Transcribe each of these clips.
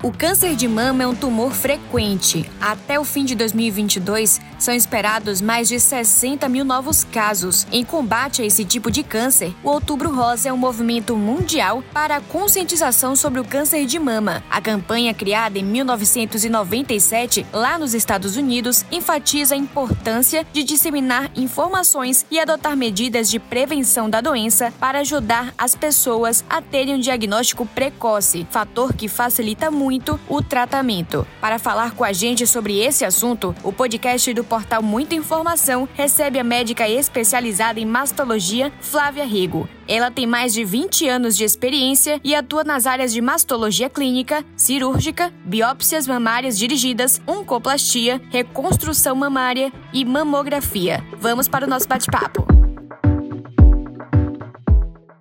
O câncer de mama é um tumor frequente. Até o fim de 2022, são esperados mais de 60 mil novos casos. Em combate a esse tipo de câncer, o Outubro Rosa é um movimento mundial para a conscientização sobre o câncer de mama. A campanha, criada em 1997, lá nos Estados Unidos, enfatiza a importância de disseminar informações e adotar medidas de prevenção da doença para ajudar as pessoas a terem um diagnóstico precoce, fator que facilita muito muito o tratamento. Para falar com a gente sobre esse assunto, o podcast do portal Muita Informação recebe a médica especializada em mastologia, Flávia Rego. Ela tem mais de 20 anos de experiência e atua nas áreas de mastologia clínica, cirúrgica, biópsias mamárias dirigidas, oncoplastia, reconstrução mamária e mamografia. Vamos para o nosso bate-papo.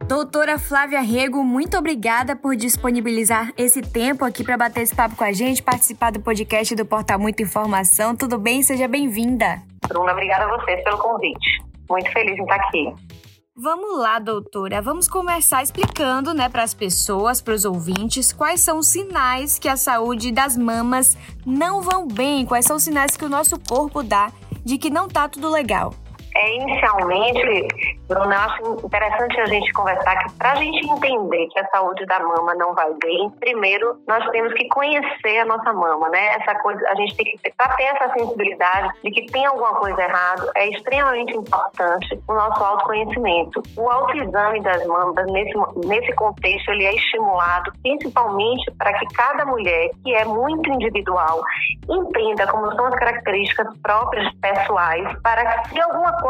Doutora Flávia Rego, muito obrigada por disponibilizar esse tempo aqui para bater esse papo com a gente, participar do podcast do Portal Muita Informação. Tudo bem? Seja bem-vinda. Bruna, obrigada a vocês pelo convite. Muito feliz em estar aqui. Vamos lá, doutora. Vamos começar explicando, né, para as pessoas, para os ouvintes, quais são os sinais que a saúde das mamas não vão bem, quais são os sinais que o nosso corpo dá de que não tá tudo legal. É, inicialmente, Bruno, eu acho interessante a gente conversar que para a gente entender que a saúde da mama não vai bem, primeiro nós temos que conhecer a nossa mama, né? Essa coisa, a gente tem que para ter essa sensibilidade de que tem alguma coisa errada, é extremamente importante o nosso autoconhecimento. O autoexame das mamas nesse nesse contexto ele é estimulado principalmente para que cada mulher que é muito individual entenda como são as características próprias pessoais para que se alguma coisa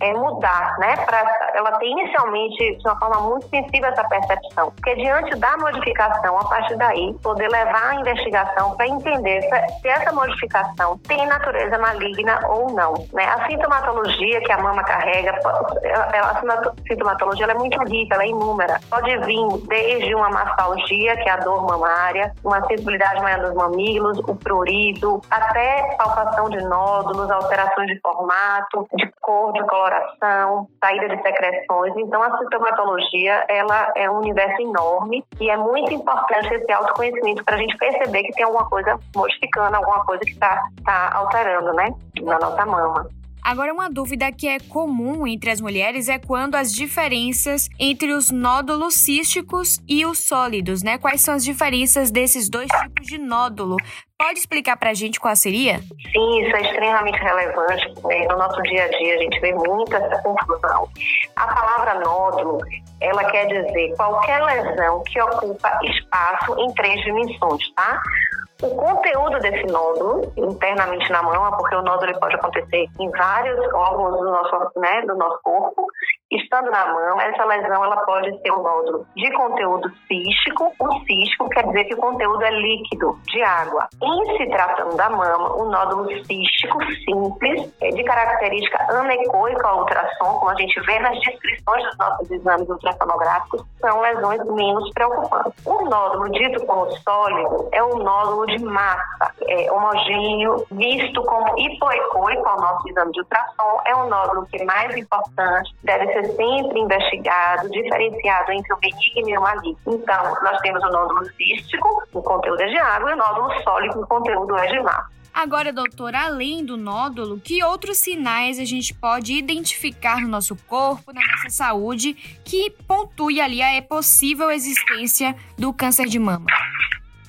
é mudar, né? para ela ter inicialmente de uma forma muito sensível essa percepção, porque diante da modificação, a partir daí, poder levar a investigação para entender se, se, essa modificação tem natureza maligna ou não. Né? A sintomatologia que a mama carrega, a sintomatologia é muito rica, ela é inúmera. Pode vir desde uma mastalgia, que é a dor mamária, uma sensibilidade maior dos mamilos, o prurido, até palpação de nódulos, alterações de formato, de cor, de coloração, saída de secreções. Então, a sintomatologia ela é um universo enorme e é muito importante esse autoconhecimento para a gente perceber que tem alguma coisa modificando, alguma coisa que está tá alterando, né, na nossa mama. Agora, uma dúvida que é comum entre as mulheres é quando as diferenças entre os nódulos císticos e os sólidos, né? Quais são as diferenças desses dois tipos de nódulo? Pode explicar para a gente qual seria? Sim, isso é extremamente relevante. Né? No nosso dia a dia, a gente vê muita confusão. A palavra nódulo, ela quer dizer qualquer lesão que ocupa espaço em três dimensões, tá? O conteúdo desse nódulo internamente na mama, porque o nódulo pode acontecer em vários órgãos do nosso, né, do nosso corpo, estando na mama, essa lesão ela pode ser um nódulo de conteúdo cístico. O cístico quer dizer que o conteúdo é líquido, de água. Em se tratando da mama, o nódulo cístico simples, é de característica anecoica ao ultrassom, como a gente vê nas descrições dos nossos exames ultrassonográficos, são lesões menos preocupantes. O nódulo dito como sólido é um nódulo de massa, é homogêneo, visto como hipoecoico ao nosso exame de ultrassom, é um nódulo que é mais importante, deve ser ser sempre investigado, diferenciado entre o benigno e o maligno. Então, nós temos o nódulo cístico, o conteúdo é de água, e o nódulo sólido, o conteúdo é de massa. Agora, doutora, além do nódulo, que outros sinais a gente pode identificar no nosso corpo, na nossa saúde, que pontue ali a possível existência do câncer de mama?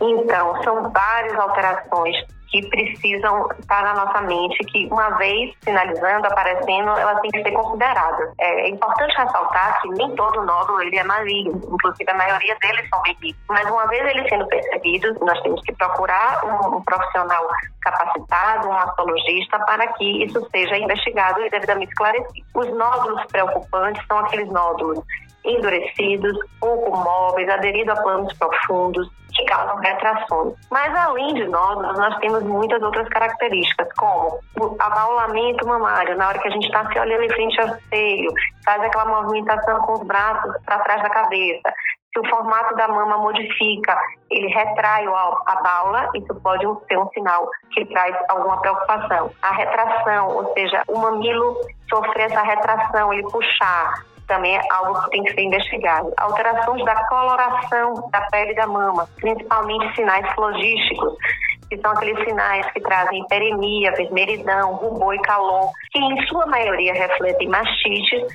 Então, são várias alterações que precisam estar na nossa mente, que uma vez finalizando, aparecendo, elas têm que ser consideradas. É, é importante ressaltar que nem todo nódulo ele é maligno, inclusive a maioria deles são benignos. Mas uma vez ele sendo percebido, nós temos que procurar um, um profissional capacitado, um mastologista, para que isso seja investigado e devidamente esclarecido. Os nódulos preocupantes são aqueles nódulos endurecidos, pouco móveis, aderidos a planos profundos, causam retrações. Mas além de nódulos, nós temos muitas outras características, como o abaulamento mamário, na hora que a gente está se olhando em frente ao espelho, faz aquela movimentação com os braços para trás da cabeça. Se o formato da mama modifica, ele retrai a baula, isso pode ser um sinal que traz alguma preocupação. A retração, ou seja, o mamilo sofrer essa retração, ele puxar, também é algo que tem que ser investigado. Alterações da coloração da pele da mama, principalmente sinais flogísticos, que são aqueles sinais que trazem hiperemia, vermelhidão, rubor e calor, que em sua maioria refletem mastite,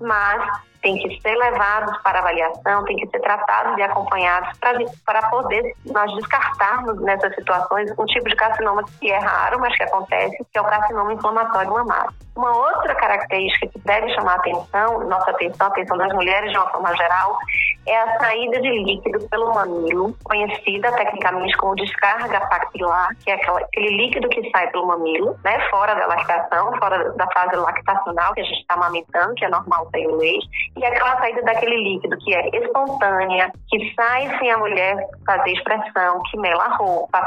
mas tem que ser levados para avaliação, tem que ser tratados e acompanhados para poder nós descartarmos nessas situações um tipo de carcinoma que é raro, mas que acontece, que é o carcinoma inflamatório mamário. Uma outra característica que deve chamar a atenção, nossa atenção, a atenção das mulheres de uma forma geral, é a saída de líquido pelo mamilo, conhecida tecnicamente como descarga papilar, que é aquele líquido que sai pelo mamilo, né, fora da lactação, fora da fase lactacional que a gente está amamentando, que é normal sair o leite, e aquela saída daquele líquido que é espontânea, que sai sem a mulher fazer expressão, que mela a roupa,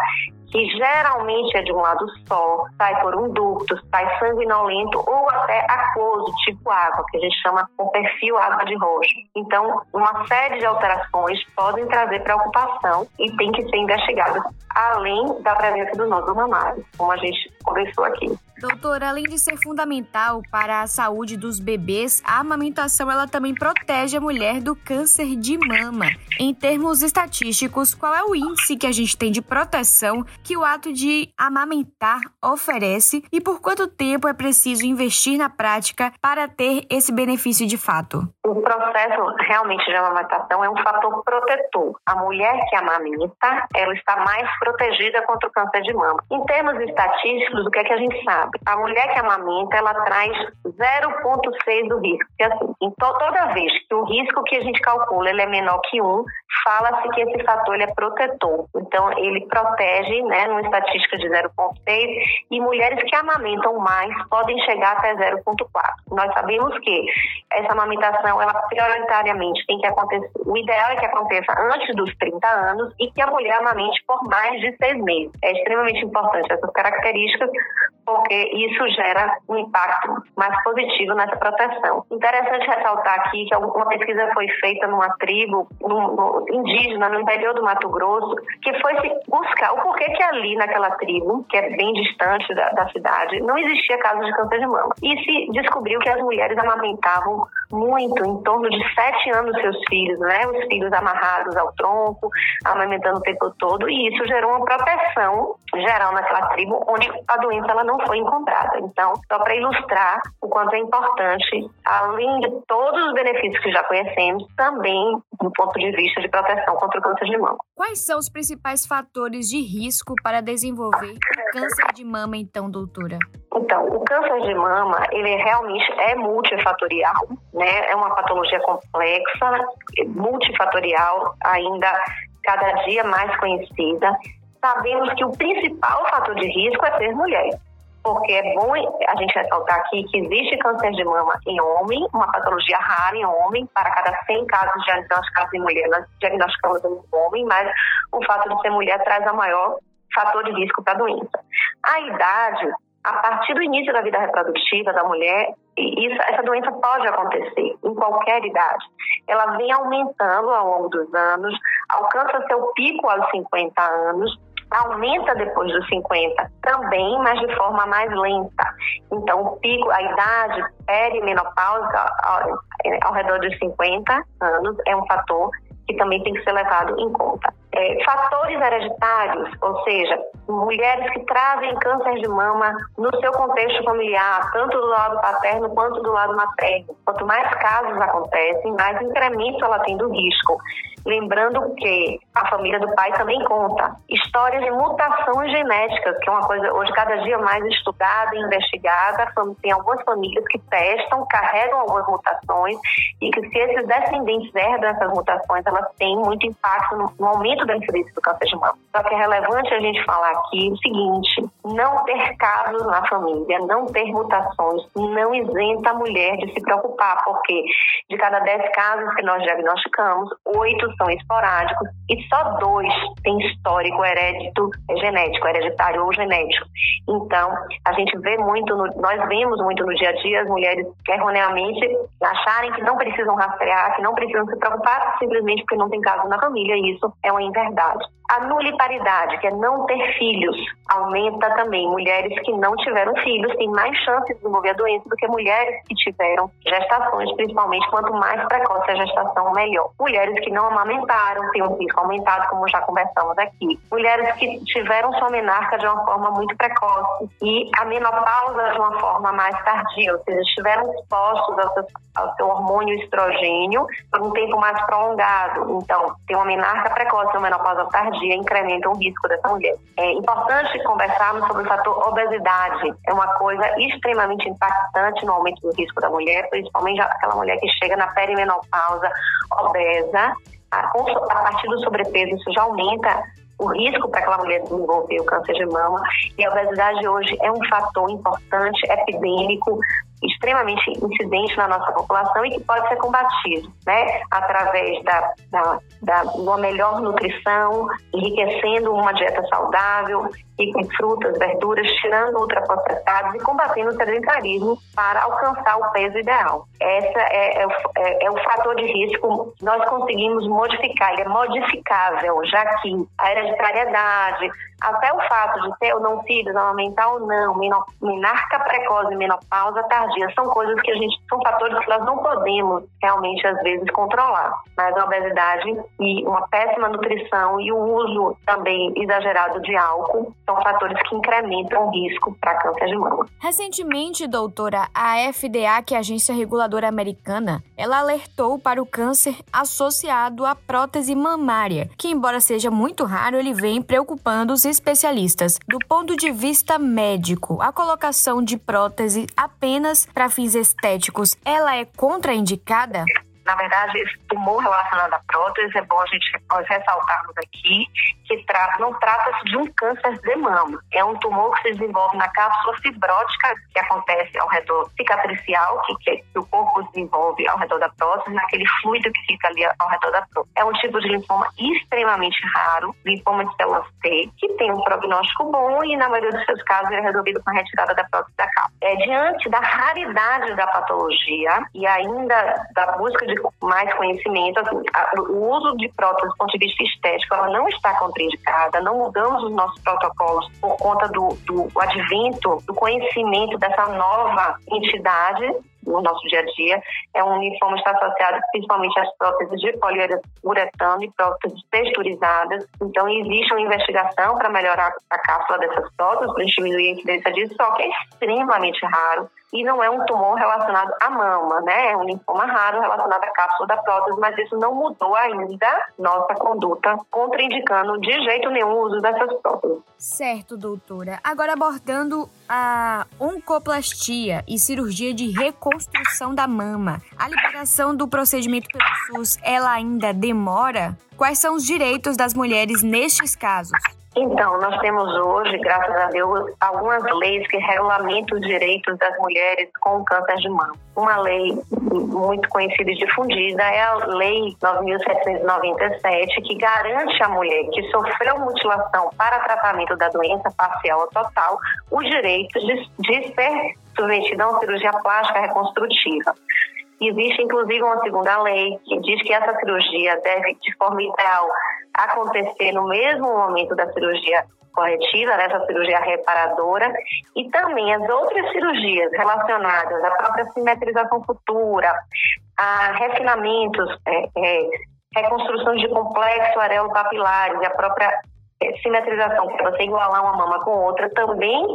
que geralmente é de um lado só, sai por um ducto, sai sanguinolento ou até aquoso, tipo água, que a gente chama com perfil água de roxo. Então, uma série de alterações podem trazer preocupação e tem que ser investigadas além da presença do nódulo mamário, como a gente conversou aqui. Doutora, além de ser fundamental para a saúde dos bebês, a amamentação ela também protege a mulher do câncer de mama. Em termos estatísticos, qual é o índice que a gente tem de proteção que o ato de amamentar oferece e por quanto tempo é preciso investir na prática para ter esse benefício de fato? O processo realmente de amamentação é um fator protetor. A mulher que amamenta, ela está mais protegida contra o câncer de mama. Em termos estatísticos, o que é que a gente sabe? A mulher que amamenta, ela traz 0,6 do risco. Assim, em to toda vez que o risco que a gente calcula ele é menor que 1, fala-se que esse fator ele é protetor. Então, ele protege, né, numa estatística de 0,6, e mulheres que amamentam mais podem chegar até 0,4. Nós sabemos que essa amamentação, ela prioritariamente tem que acontecer, o ideal é que aconteça antes dos 30 anos e que a mulher amamente por mais de seis meses. É extremamente importante essas características, porque isso gera um impacto mais positivo nessa proteção. Interessante ressaltar aqui que uma pesquisa foi feita numa tribo indígena no interior do Mato Grosso, que foi buscar o porquê que ali naquela tribo, que é bem distante da, da cidade, não existia casos de câncer de mama. E se descobriu que as mulheres amamentavam muito, em torno de sete anos, seus filhos, né? Os filhos amarrados ao tronco, amamentando o tempo todo, e isso gerou uma proteção geral naquela tribo, onde a doença ela não foi encontrada. Então, só para ilustrar o quanto é importante, além de todos os benefícios que já conhecemos, também do ponto de vista de proteção contra o câncer de mama. Quais são os principais fatores de risco para desenvolver câncer de mama, então, doutora? Então, o câncer de mama, ele realmente é multifatorial, né? É uma patologia complexa, multifatorial, ainda cada dia mais conhecida. Sabemos que o principal fator de risco é ser mulher porque é bom a gente ressaltar aqui que existe câncer de mama em homem, uma patologia rara em homem, para cada 100 casos diagnosticados em mulher, nós diagnosticamos em homem, mas o fato de ser mulher traz a maior fator de risco para a doença. A idade, a partir do início da vida reprodutiva da mulher, isso, essa doença pode acontecer em qualquer idade. Ela vem aumentando ao longo dos anos, alcança seu pico aos 50 anos, aumenta depois dos 50 também, mas de forma mais lenta. Então, o pico, a idade perimenopáusica ao, ao redor dos 50 anos é um fator que também tem que ser levado em conta. É, fatores hereditários, ou seja, mulheres que trazem câncer de mama no seu contexto familiar, tanto do lado paterno quanto do lado materno. Quanto mais casos acontecem, mais incremento ela tem do risco. Lembrando que a família do pai também conta histórias de mutações genéticas, que é uma coisa hoje cada dia mais estudada e investigada. Tem algumas famílias que testam, carregam algumas mutações e que se esses descendentes herdam essas mutações, elas têm muito impacto no, aumento da incidência do câncer de mama. Só que é relevante a gente falar aqui o seguinte: não ter casos na família, não ter mutações, não isenta a mulher de se preocupar, porque de cada 10 casos que nós diagnosticamos, oito são esporádicos e só dois têm histórico herédito, é genético, hereditário ou genético. Então, a gente vê muito, no, nós vemos muito no dia a dia as mulheres erroneamente acharem que não precisam rastrear, que não precisam se preocupar simplesmente porque não tem caso na família, e isso é uma inverdade. A nuliparidade, que é não ter filhos, aumenta também. Mulheres que não tiveram filhos têm mais chance de desenvolver a doença do que mulheres que tiveram gestações, principalmente quanto mais precoce a gestação, melhor. Mulheres que não amamentaram têm um risco aumentado, como já conversamos aqui. Mulheres que tiveram sua menarca de uma forma muito precoce e a menopausa de uma forma mais tardia, ou seja, estiveram expostos ao seu, ao seu hormônio estrogênio por um tempo mais prolongado. Então, tem uma menarca precoce, uma menopausa tardia dia incrementam o risco dessa mulher. É importante conversarmos sobre o fator obesidade. É uma coisa extremamente impactante no aumento do risco da mulher, principalmente aquela mulher que chega na perimenopausa obesa. A, partir do sobrepeso, isso já aumenta o risco para aquela mulher desenvolver o câncer de mama. E a obesidade hoje é um fator importante, epidêmico, extremamente incidente na nossa população e que pode ser combatido, né, através da, da, da uma melhor nutrição, enriquecendo uma dieta saudável e com frutas, verduras, tirando ultraprocessados e combatendo o sedentarismo para alcançar o peso ideal. Essa é, é, é, é o fator de risco nós conseguimos modificar, ele é modificável, já que a hereditariedade, até o fato de ter ou não filhos, amamentar ou não, menarca precoce menopausa tardia, são coisas que a gente, são fatores que nós não podemos realmente, às vezes, controlar. Mas a obesidade e uma péssima nutrição e o uso também exagerado de álcool são fatores que incrementam o risco para câncer de mama. Recentemente, doutora, a FDA, que é a Agência Reguladora Americana, ela alertou para o câncer associado à prótese mamária, que embora seja muito raro, ele vem preocupando os especialistas. Do ponto de vista médico, a colocação de prótese apenas para fins estéticos, ela é contraindicada? Na verdade, esse tumor relacionado à prótese, é bom a gente ressaltarmos aqui que tra não trata-se de um câncer de mama. É um tumor que se desenvolve na cápsula fibrótica que acontece ao redor cicatricial, que, que, que o corpo desenvolve ao redor da prótese, naquele fluido que fica ali ao redor da prótese. É um tipo de linfoma extremamente raro, linfoma de células T, que tem um prognóstico bom e, na maioria dos seus casos, é resolvido com a retirada da prótese da cápsula. É, diante da raridade da patologia e ainda da busca de mais conhecimento, assim, a, o uso de prótese do ponto de vista estético, ela não está contraindicada, não mudamos os nossos protocolos por conta do, do advento, do conhecimento dessa nova entidade no nosso dia a dia. É um linfoma está associado principalmente às próteses de poliuretano e próteses texturizadas. Então, existe uma investigação para melhorar a cápsula dessas próteses, para diminuir a incidência disso, só que é extremamente raro e não é um tumor relacionado à mama, né? É um linfoma raro relacionado à cápsula da prótese, mas isso não mudou ainda nossa conduta, contraindicando de jeito nenhum o uso dessas próteses. Certo, doutora. Agora abordando a oncoplastia e cirurgia de reconstrução da mama. A liberação do procedimento pelo SUS, ela ainda demora? Quais são os direitos das mulheres nestes casos? Então, nós temos hoje, graças a Deus, algumas leis que regulamentam os direitos das mulheres com câncer de mama. Uma lei muito conhecida e difundida é a Lei 9.797, que garante à mulher que sofreu mutilação para tratamento da doença parcial ou total o direito de, de ser submetida cirurgia plástica reconstrutiva. Existe, inclusive, uma segunda lei que diz que essa cirurgia deve, de forma ideal, acontecer no mesmo momento da cirurgia corretiva, né, cirurgia reparadora, e também as outras cirurgias relacionadas à própria simetrização futura, a refinamentos, é, é, reconstruções de complexo areolo papilares, a própria é, simetrização, que é você igualar uma mama com outra, também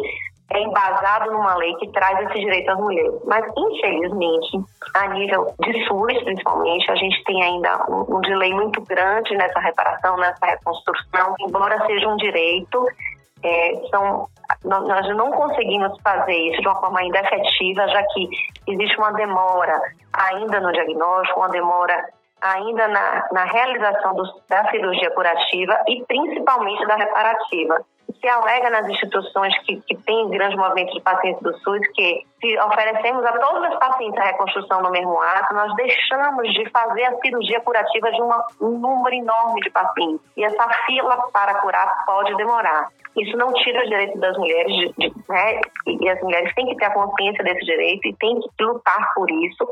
é embasado numa lei que traz esse direito às mulheres. Mas, infelizmente, a nível de SUS, principalmente, a gente tem ainda um, um delay muito grande nessa reparação, nessa reconstrução, embora seja um direito. É, são, nós não conseguimos fazer isso de uma forma ainda efetiva, já que existe uma demora ainda no diagnóstico, uma demora ainda na, na realização do, da cirurgia curativa e principalmente da reparativa se alega nas instituições que, que têm grande movimento de pacientes do SUS que se oferecemos a todos os pacientes a reconstrução no mesmo ato, nós deixamos de fazer a cirurgia curativa de uma, um número enorme de pacientes. E essa fila para curar pode demorar. Isso não tira o direito das mulheres, de, de, né? E as mulheres têm que ter a consciência desse direito e têm que lutar por isso,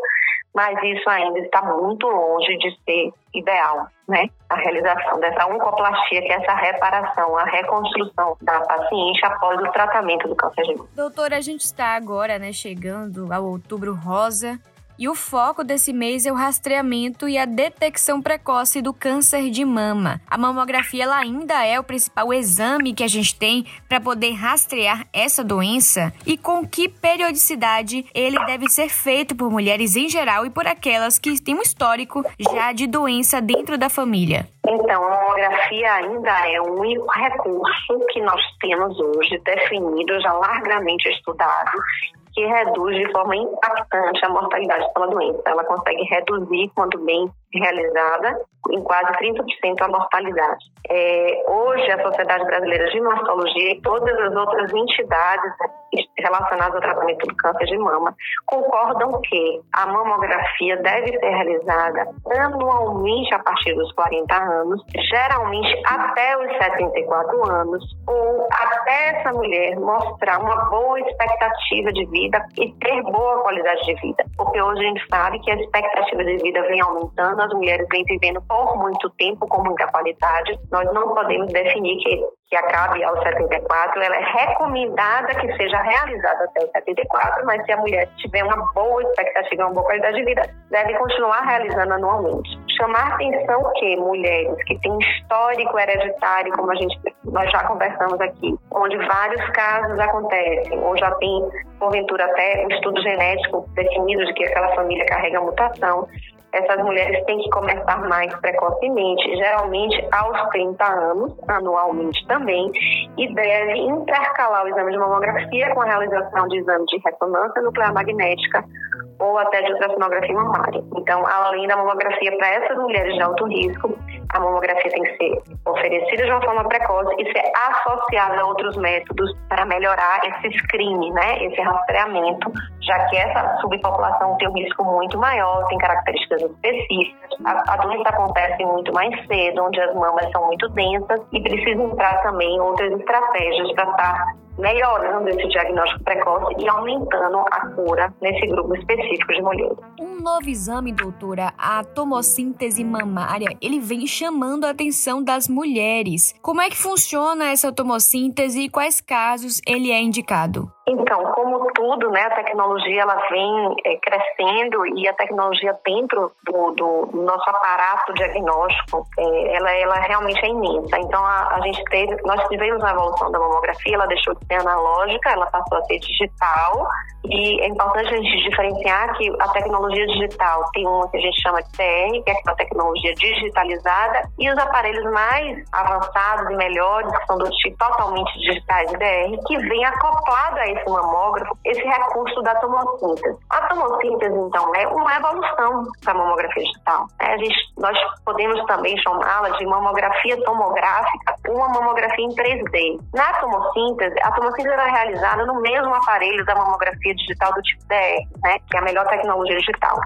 mas isso ainda está muito longe de ser ideal, né? A realização dessa oncoplastia, que é essa reparação, a reconstrução da paciente após o tratamento do câncer de mama. Doutora, a gente está agora, né, chegando ao outubro rosa e o foco desse mês é o rastreamento e a detecção precoce do câncer de mama. A mamografia ela ainda é o principal exame que a gente tem para poder rastrear essa doença e com que periodicidade ele deve ser feito por mulheres em geral e por aquelas que têm um histórico já de doença dentro da família. Então, a mamografia ainda é o único recurso que nós temos hoje definido, já largamente estudado, que reduz de forma impactante a mortalidade pela doença. Ela consegue reduzir, quando bem realizada, em quase 30% a mortalidade. É, hoje, a Sociedade Brasileira de Mastologia e todas as outras entidades relacionadas ao tratamento do câncer de mama concordam que a mamografia deve ser realizada anualmente a partir dos 40 anos, geralmente até os 74 anos, ou até essa mulher mostrar uma boa expectativa de vida e ter boa qualidade de vida. Porque hoje a gente sabe que a expectativa de vida vem aumentando, as mulheres vêm vivendo por muito tempo com muita qualidade. Nós não podemos definir que que acabe aos 74, ela é recomendada que seja realizada até os 74, mas se a mulher tiver uma boa expectativa, uma boa qualidade de vida, deve continuar realizando anualmente. Chamar atenção que mulheres que têm histórico hereditário, como a gente nós já conversamos aqui, onde vários casos acontecem, ou já tem, porventura, até um estudo genético definido de que aquela família carrega mutação, essas mulheres têm que começar mais precocemente, geralmente aos 30 anos, anualmente também, e deve intercalar o exame de mamografia com a realização de exame de ressonância nuclear magnética ou até de ultrassonografia mamária. Então, além da mamografia para essas mulheres de alto risco, a mamografia tem que ser oferecida de uma forma precoce e ser associada a outros métodos para melhorar esse screening, né, esse rastreamento, já que essa subpopulação tem um risco muito maior, tem características específicas. A, a doença acontece muito mais cedo, onde as mamas são muito densas e precisa entrar também outras estratégias para estar melhorando esse diagnóstico precoce e aumentando a cura nesse grupo específico de mulheres. Um novo exame, doutora, a tomossíntese mamária, ele vem chamando a atenção das mulheres. Como é que funciona essa tomossíntese e quais casos ele é indicado? Então, como tudo, né, a tecnologia ela vem é, crescendo e a tecnologia dentro do, do nosso aparato diagnóstico, é, ela, ela realmente é imensa. Então, a, a, gente teve, nós tivemos a evolução da mamografia, ela deixou de ser analógica, ela passou a ser digital e é importante a gente diferenciar que a tecnologia digital tem uma que a gente chama de TR, que é uma tecnologia digitalizada, e os aparelhos mais avançados e melhores, que são do tipo totalmente digitais DR, que vem acoplado a esse mamógrafo esse recurso da tomossíntese. A tomossíntese, então, é uma evolução da mamografia digital. É, a gente, nós podemos também chamá-la de mamografia tomográfica, uma mamografia em 3D. Na tomossíntese, a tomossíntese era realizada no mesmo aparelho da mamografia digital do tipo DR, né, que é a melhor tecnologia digital.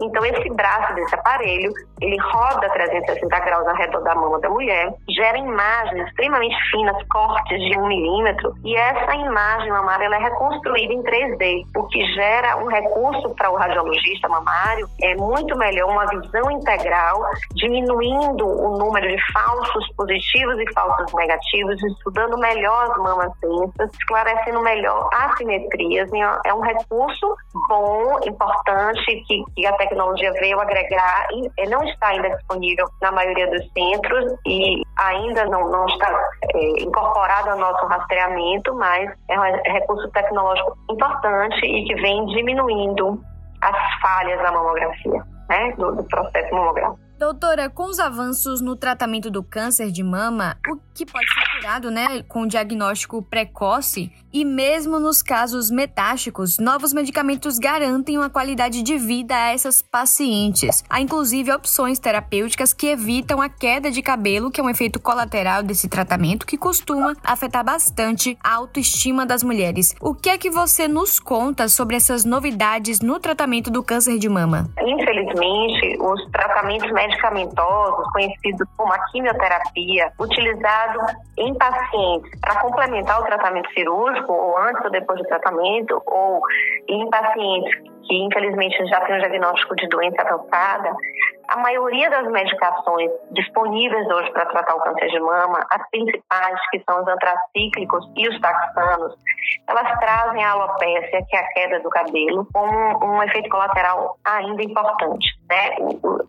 Então, esse braço desse aparelho, ele roda 360 graus ao redor da mama da mulher, gera imagens extremamente finas, cortes de um milímetro, e essa imagem mamária ela é reconstruída em 3D, o que gera um recurso para o radiologista mamário, é muito melhor uma visão integral, diminuindo o número de falsos positivos e falsos negativos, estudando melhor as mamas densas, esclarecendo melhor assimetrias. É um recurso bom, importante, que, que a tecnologia veio agregar e não está ainda disponível na maioria dos centros e ainda não, não está é, incorporado ao nosso rastreamento, mas é um recurso tecnológico importante e que vem diminuindo as falhas da mamografia, né, do, do processo mamográfico. Doutora, com os avanços no tratamento do câncer de mama, o que pode ser né, com diagnóstico precoce e mesmo nos casos metásticos, novos medicamentos garantem uma qualidade de vida a essas pacientes. Há inclusive opções terapêuticas que evitam a queda de cabelo, que é um efeito colateral desse tratamento que costuma afetar bastante a autoestima das mulheres. O que é que você nos conta sobre essas novidades no tratamento do câncer de mama? Infelizmente, os tratamentos medicamentosos, conhecidos como a quimioterapia, utilizado em pacientes para complementar o tratamento cirúrgico, ou antes ou depois do tratamento, ou em pacientes que infelizmente já têm um diagnóstico de doença avançada, a maioria das medicações disponíveis hoje para tratar o câncer de mama, as principais, que são os antracíclicos e os taxanos, elas trazem a alopécia, que é a queda do cabelo, com um, efeito colateral ainda importante. Né?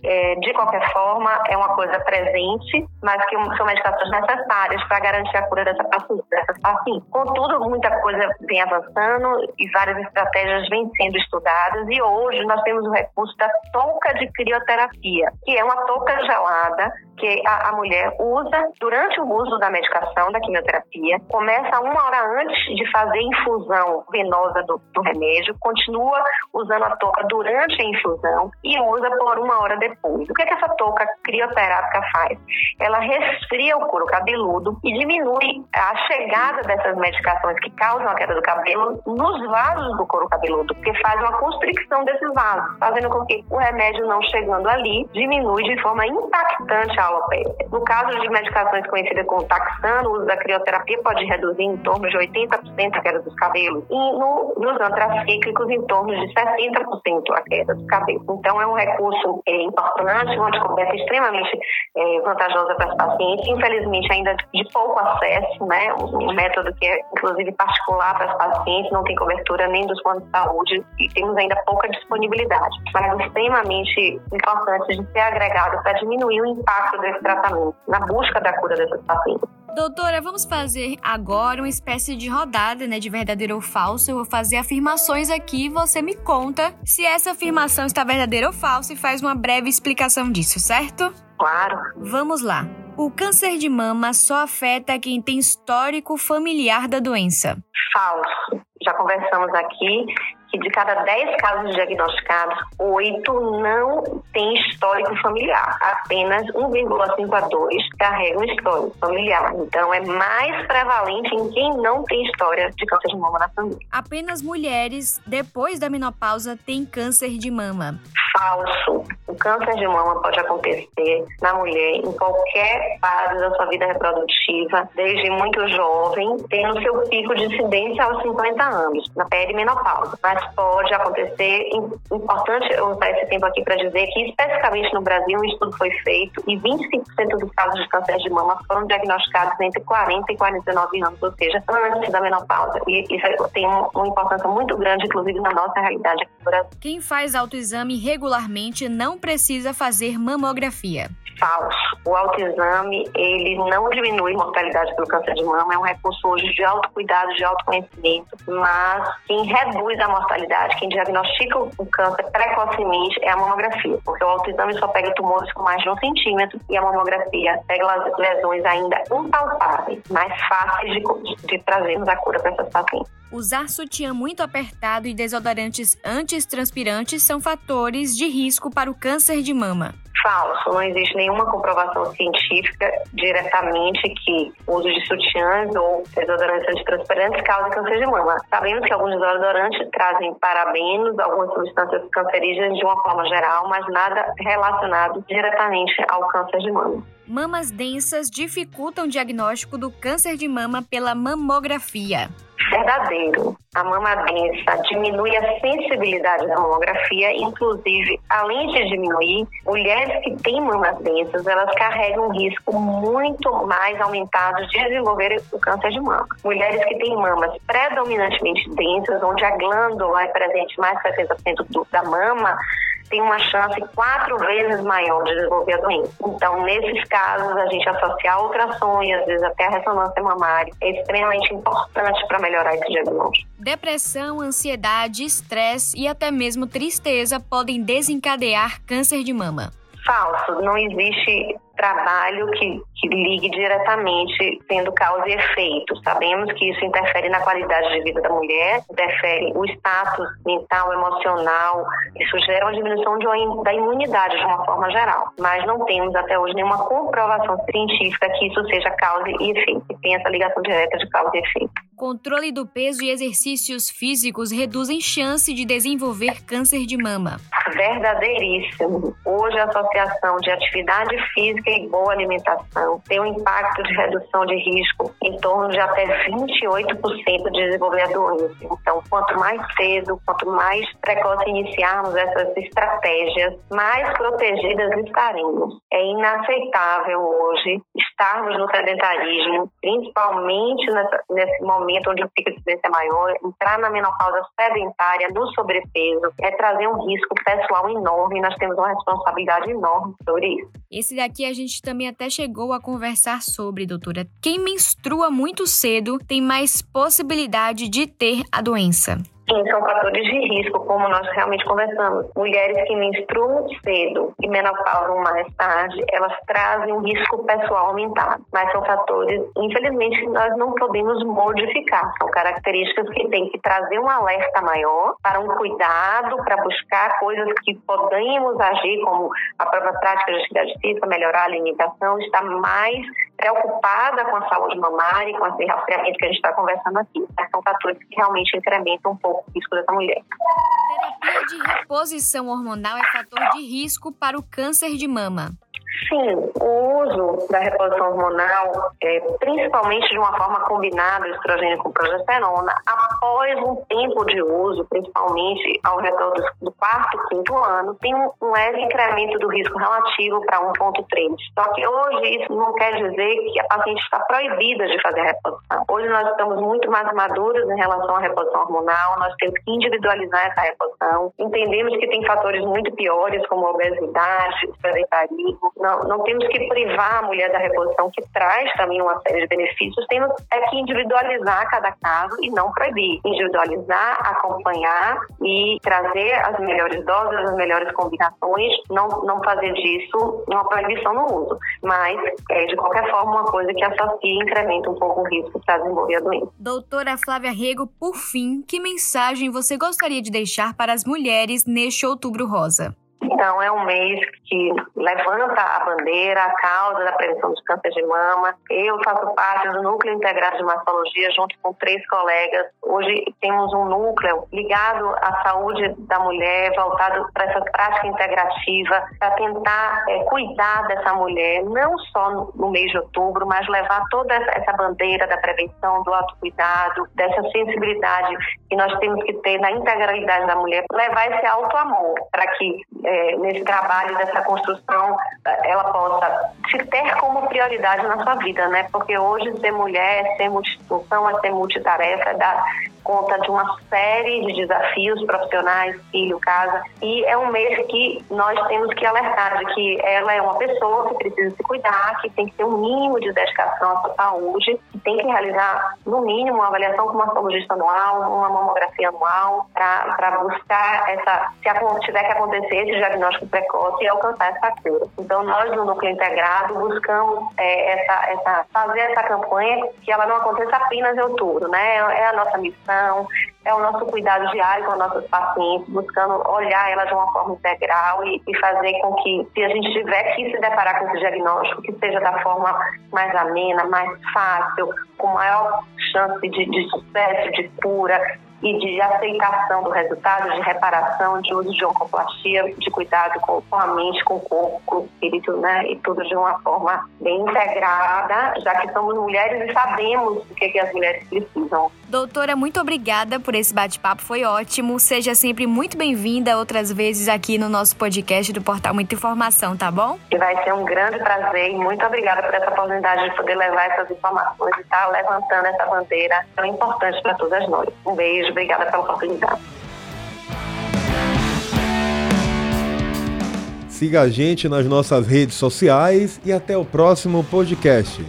É, de qualquer forma, é uma coisa presente, mas que são medicações necessárias para garantir a cura dessa dessas pacientes. Contudo, muita coisa vem avançando e várias estratégias vêm sendo estudadas, e hoje nós temos o recurso da touca de crioterapia, que é uma touca gelada que a, a mulher usa durante o uso da medicação, da quimioterapia, começa uma hora antes de fazer infusão venosa do, do remédio, continua usando a touca durante a infusão e usa por uma hora depois. O que, é que essa touca crioterápica faz? Ela resfria o couro cabeludo e diminui a chegada dessas medicações que causam a queda do cabelo nos vasos do couro cabeludo, porque faz uma constricção desses vasos, fazendo com que o remédio não chegando ali diminui de forma impactante a alopecia. No caso de medicações conhecidas como taxano, o uso da crioterapia pode reduzir em torno de 80% a queda dos cabelos e no, nos antracíclicos em torno de 60% a queda dos cabelos. Então é um recurso é, importante, uma descoberta extremamente é, vantajosa para as pacientes, infelizmente ainda de pouco acesso, né? Um método que é inclusive particular para as pacientes, não tem cobertura nem dos planos de saúde e temos ainda pouca disponibilidade, mas extremamente importante de ser agregado para diminuir o impacto desse tratamento, na busca da cura desses pacientes. Doutora, vamos fazer agora uma espécie de rodada, né, de verdadeiro ou falso. Eu vou fazer afirmações aqui e você me conta se essa afirmação está verdadeira ou falsa e faz uma breve explicação disso, certo? Claro. Vamos lá. O câncer de mama só afeta quem tem histórico familiar da doença. Falso. Já conversamos aqui que de cada 10 casos diagnosticados, 8 não têm histórico familiar. Apenas 1,5 a 2 carregam histórico familiar. Então, é mais prevalente em quem não tem história de câncer de mama na família. Apenas mulheres, depois da menopausa, têm câncer de mama. Falso. O câncer de mama pode acontecer na mulher em qualquer fase da sua vida reprodutiva, desde muito jovem, tendo seu pico de incidência aos 50 anos, na perimenopausa. Mas mas pode acontecer. Importante eu usar esse tempo aqui para dizer que, especificamente no Brasil, um estudo foi feito e 25% dos casos de câncer de mama foram diagnosticados entre 40 e 49 anos, ou seja, antes da menopausa. E isso tem uma importância muito grande, inclusive, na nossa realidade aqui no Brasil. Quem faz autoexame regularmente não precisa fazer mamografia falso. O autoexame, ele não diminui mortalidade pelo câncer de mama, é um recurso hoje de autocuidado, de autoconhecimento, mas quem reduz a mortalidade, quem diagnostica o câncer precocemente é a mamografia, porque o autoexame só pega tumores com mais de um centímetro e a mamografia pega lesões ainda impalpáveis, mais fáceis de, de trazermos a cura para essas pacientes. Usar sutiã muito apertado e desodorantes antitranspirantes são fatores de risco para o câncer de mama falso. Não existe nenhuma comprovação científica diretamente que o uso de sutiãs ou desodorantes antitransparentes causa câncer de mama. Sabemos que alguns desodorantes trazem parabenos, algumas substâncias cancerígenas de uma forma geral, mas nada relacionado diretamente ao câncer de mama. Mamas densas dificultam o diagnóstico do câncer de mama pela mamografia verdadeiro. A mama densa diminui a sensibilidade da mamografia, inclusive, além de diminuir, mulheres que têm mamas densas, elas carregam um risco muito mais aumentado de desenvolver o câncer de mama. Mulheres que têm mamas predominantemente densas, onde a glândula é presente mais de 70% do, da mama, tem uma chance quatro vezes maior de desenvolver a doença. Então, nesses casos, a gente associar ultrassom e às vezes até a ressonância mamária é extremamente importante para melhorar esse diagnóstico. Depressão, ansiedade, estresse e até mesmo tristeza podem desencadear câncer de mama Falso. Não existe trabalho que, que ligue diretamente tendo causa e efeito. Sabemos que isso interfere na qualidade de vida da mulher, interfere o status mental, emocional, isso gera uma diminuição de da imunidade de uma forma geral. Mas não temos até hoje nenhuma comprovação científica que isso seja causa e efeito, tenha essa ligação direta de causa e efeito. Controle do peso e exercícios físicos reduzem chance de desenvolver câncer de mama. Verdadeiríssimo. Hoje a Associação de Atividade Física e Boa Alimentação tem um impacto de redução de risco em torno de até 28% de desenvolver a doença. Então, quanto mais cedo, quanto mais precoce iniciarmos essas estratégias, mais protegidas estaremos. É inaceitável hoje estarmos no sedentarismo, principalmente nessa, nesse momento onde o pico de é maior, entrar na menopausa sedentária, no sobrepeso, é trazer um risco pessoal enorme. Nós temos uma responsabilidade enorme sobre isso. Esse daqui a gente também até chegou a conversar sobre, doutora. Quem menstrua muito cedo tem mais possibilidade de ter a doença. Sim, são fatores de risco, como nós realmente conversamos. Mulheres que menstruam cedo e menopausam mais tarde, elas trazem um risco pessoal aumentado. Mas são fatores, infelizmente, que nós não podemos modificar. São características que têm que trazer um alerta maior para um cuidado, para buscar coisas que podemos agir, como a própria prática de atividade física, melhorar a alimentação, estar mais preocupada com a saúde mamária e com esse rastreamento que a gente está conversando aqui. São fatores que realmente incrementam um pouco risco dessa mulher. Terapia de reposição hormonal é fator de risco para o câncer de mama. Sim, o uso da reposição hormonal, é, principalmente de uma forma combinada, estrogênio com progesterona, após um tempo de uso, principalmente ao redor do, quarto, quinto ano, tem um, um leve incremento do risco relativo para 1,3. Só que hoje isso não quer dizer que a paciente está proibida de fazer a reposição. Hoje nós estamos muito mais maduros em relação à reposição hormonal, nós temos que individualizar essa reposição. Entendemos que tem fatores muito piores, como obesidade, sedentarismo, não, não temos que privar a mulher da reposição, que traz também uma série de benefícios, temos é que individualizar cada caso e não proibir. Individualizar, acompanhar e trazer as melhores doses, as melhores combinações, não, não fazer disso uma proibição no uso. Mas, é, de qualquer forma, uma coisa que associa e incrementa um pouco o risco para desenvolver a doença. Doutora Flávia Rego, por fim, que mensagem você gostaria de deixar para as mulheres neste outubro rosa? Então, é um mês que levanta a bandeira, a causa da prevenção do câncer de mama. Eu faço parte do Núcleo Integrado de Mastologia, junto com três colegas. Hoje temos um núcleo ligado à saúde da mulher, voltado para essa prática integrativa, para tentar é, cuidar dessa mulher, não só no mês de outubro, mas levar toda essa bandeira da prevenção, do autocuidado, dessa sensibilidade que nós temos que ter na integralidade da mulher, levar esse alto amor para que é, nesse trabalho dessa construção ela possa se ter como prioridade na sua vida, né? Porque hoje ser mulher ser multifunção, é ser multitarefa, é dar conta de uma série de desafios profissionais, filho, casa. E é um mês que nós temos que alertar de que ela é uma pessoa que precisa se cuidar, que tem que ter um mínimo de dedicação à sua saúde, que tem que realizar, no mínimo, uma avaliação com uma oncologista anual, uma mamografia anual, para buscar essa, se tiver que acontecer esse diagnóstico precoce e alcançar essa cura. Então, nós no Núcleo Integrado buscamos é, essa, essa, fazer essa campanha que ela não aconteça apenas em outubro, né? É a nossa missão é o nosso cuidado diário com as nossas pacientes, buscando olhar elas de uma forma integral e, e, fazer com que, se a gente tiver que se deparar com esse diagnóstico, que seja da forma mais amena, mais fácil, com maior chance de, de sucesso, de cura, e de aceitação do resultado, de reparação, de uso de oncoplastia, de cuidado com, a mente, com o corpo, com o espírito, né? E tudo de uma forma bem integrada, já que somos mulheres e sabemos o que, que as mulheres precisam. Doutora, muito obrigada por esse bate-papo, foi ótimo. Seja sempre muito bem-vinda outras vezes aqui no nosso podcast do Portal Muita Informação, tá bom? Que vai ser um grande prazer e muito obrigada por essa oportunidade de poder levar essas informações e estar levantando essa bandeira tão importante para todas nós. Um beijo beijo, obrigada pela oportunidade. Siga a gente nas nossas redes sociais e até o próximo podcast.